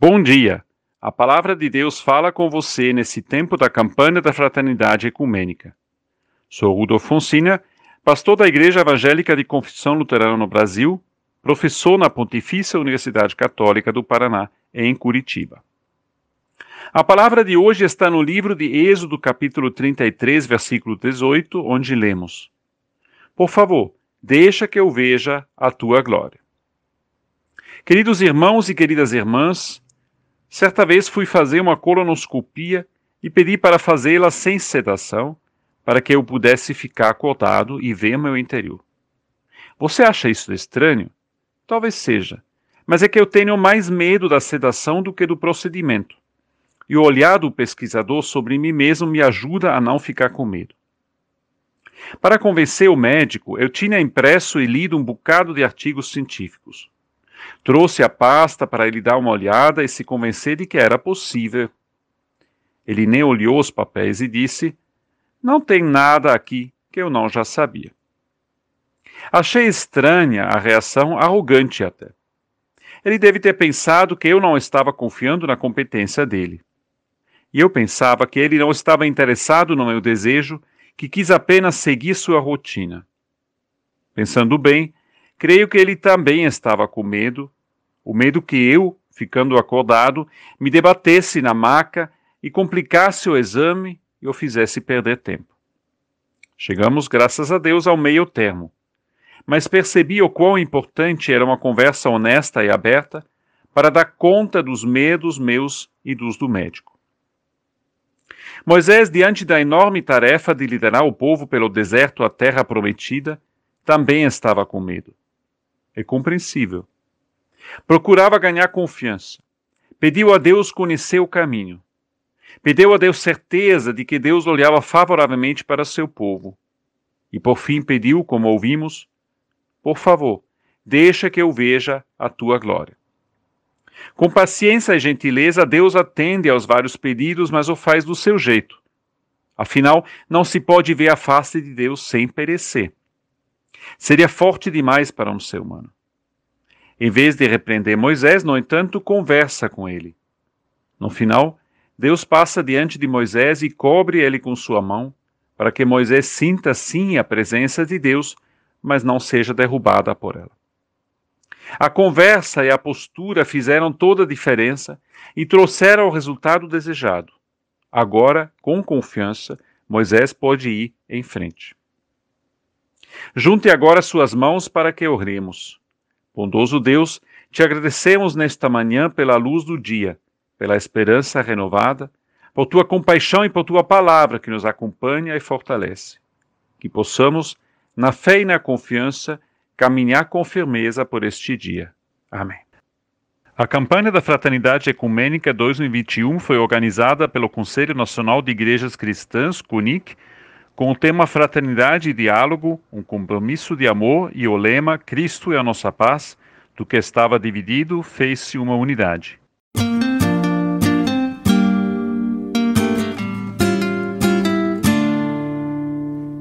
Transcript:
Bom dia! A palavra de Deus fala com você nesse tempo da campanha da fraternidade ecumênica. Sou Rudolf Fonsina, pastor da Igreja Evangélica de Confissão Luterana no Brasil, professor na Pontifícia Universidade Católica do Paraná, em Curitiba. A palavra de hoje está no livro de Êxodo, capítulo 33, versículo 18, onde lemos: Por favor, deixa que eu veja a tua glória. Queridos irmãos e queridas irmãs, certa vez fui fazer uma colonoscopia e pedi para fazê-la sem sedação, para que eu pudesse ficar acordado e ver meu interior. Você acha isso estranho? Talvez seja, mas é que eu tenho mais medo da sedação do que do procedimento. E o olhar do pesquisador sobre mim mesmo me ajuda a não ficar com medo. Para convencer o médico, eu tinha impresso e lido um bocado de artigos científicos. Trouxe a pasta para ele dar uma olhada e se convencer de que era possível. Ele nem olhou os papéis e disse: Não tem nada aqui que eu não já sabia. Achei estranha a reação, arrogante até. Ele deve ter pensado que eu não estava confiando na competência dele. E eu pensava que ele não estava interessado no meu desejo, que quis apenas seguir sua rotina. Pensando bem, Creio que ele também estava com medo, o medo que eu, ficando acordado, me debatesse na maca e complicasse o exame e o fizesse perder tempo. Chegamos, graças a Deus, ao meio termo. Mas percebi o quão importante era uma conversa honesta e aberta para dar conta dos medos meus e dos do médico. Moisés, diante da enorme tarefa de liderar o povo pelo deserto à terra prometida, também estava com medo. É compreensível. Procurava ganhar confiança. Pediu a Deus conhecer o caminho. Pediu a Deus certeza de que Deus olhava favoravelmente para seu povo. E por fim pediu, como ouvimos, por favor, deixa que eu veja a tua glória. Com paciência e gentileza, Deus atende aos vários pedidos, mas o faz do seu jeito. Afinal, não se pode ver a face de Deus sem perecer. Seria forte demais para um ser humano. Em vez de repreender Moisés, no entanto, conversa com ele. No final, Deus passa diante de Moisés e cobre ele com sua mão, para que Moisés sinta sim a presença de Deus, mas não seja derrubada por ela. A conversa e a postura fizeram toda a diferença e trouxeram o resultado desejado. Agora, com confiança, Moisés pode ir em frente. Junte agora suas mãos para que oremos. Bondoso Deus, te agradecemos nesta manhã pela luz do dia, pela esperança renovada, por tua compaixão e por tua palavra que nos acompanha e fortalece. Que possamos, na fé e na confiança, caminhar com firmeza por este dia. Amém. A campanha da Fraternidade Ecumênica 2021 foi organizada pelo Conselho Nacional de Igrejas Cristãs, CUNIC, com o tema Fraternidade e Diálogo, um compromisso de amor e o lema Cristo é a nossa paz, do que estava dividido, fez-se uma unidade.